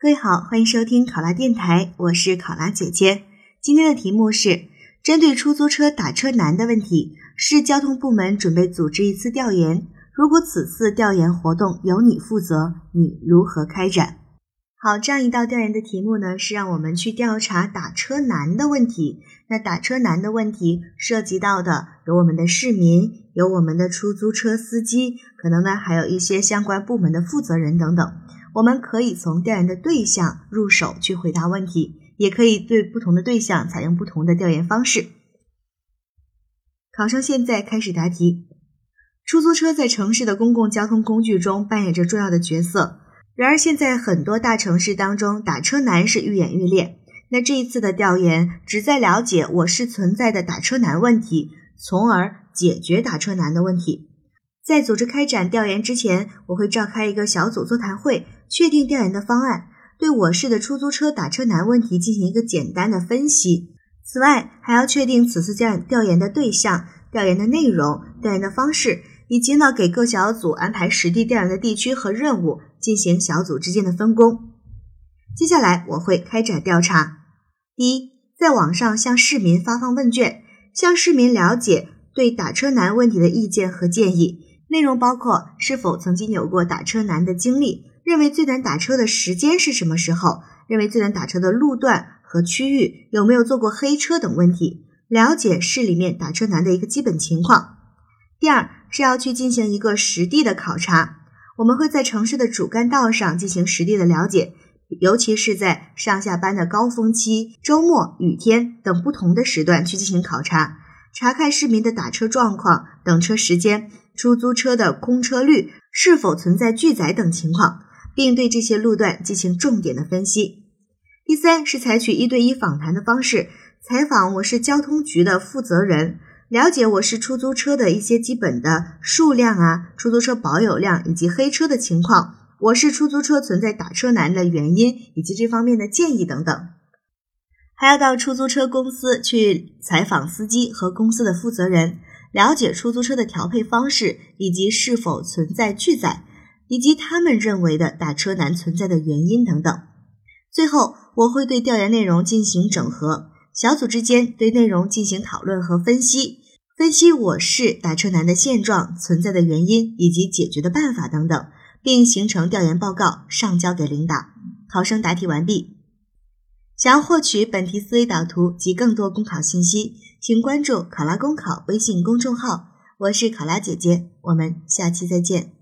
各位好，欢迎收听考拉电台，我是考拉姐姐。今天的题目是针对出租车打车难的问题，市交通部门准备组织一次调研。如果此次调研活动由你负责，你如何开展？好，这样一道调研的题目呢，是让我们去调查打车难的问题。那打车难的问题涉及到的有我们的市民，有我们的出租车司机，可能呢还有一些相关部门的负责人等等。我们可以从调研的对象入手去回答问题，也可以对不同的对象采用不同的调研方式。考生现在开始答题。出租车在城市的公共交通工具中扮演着重要的角色。然而，现在很多大城市当中，打车难是愈演愈烈。那这一次的调研旨在了解我市存在的打车难问题，从而解决打车难的问题。在组织开展调研之前，我会召开一个小组座谈会，确定调研的方案，对我市的出租车打车难问题进行一个简单的分析。此外，还要确定此次调调研的对象、调研的内容、调研的方式。以及呢，给各小组安排实地调研的地区和任务，进行小组之间的分工。接下来我会开展调查。第一，在网上向市民发放问卷，向市民了解对打车难问题的意见和建议。内容包括是否曾经有过打车难的经历，认为最难打车的时间是什么时候，认为最难打车的路段和区域，有没有坐过黑车等问题，了解市里面打车难的一个基本情况。第二是要去进行一个实地的考察，我们会在城市的主干道上进行实地的了解，尤其是在上下班的高峰期、周末、雨天等不同的时段去进行考察，查看市民的打车状况、等车时间、出租车的空车率是否存在拒载等情况，并对这些路段进行重点的分析。第三是采取一对一访谈的方式，采访我市交通局的负责人。了解我市出租车的一些基本的数量啊，出租车保有量以及黑车的情况，我市出租车存在打车难的原因以及这方面的建议等等，还要到出租车公司去采访司机和公司的负责人，了解出租车的调配方式以及是否存在拒载，以及他们认为的打车难存在的原因等等。最后，我会对调研内容进行整合。小组之间对内容进行讨论和分析，分析我市打车难的现状、存在的原因以及解决的办法等等，并形成调研报告上交给领导。考生答题完毕。想要获取本题思维导图及更多公考信息，请关注“考拉公考”微信公众号。我是考拉姐姐，我们下期再见。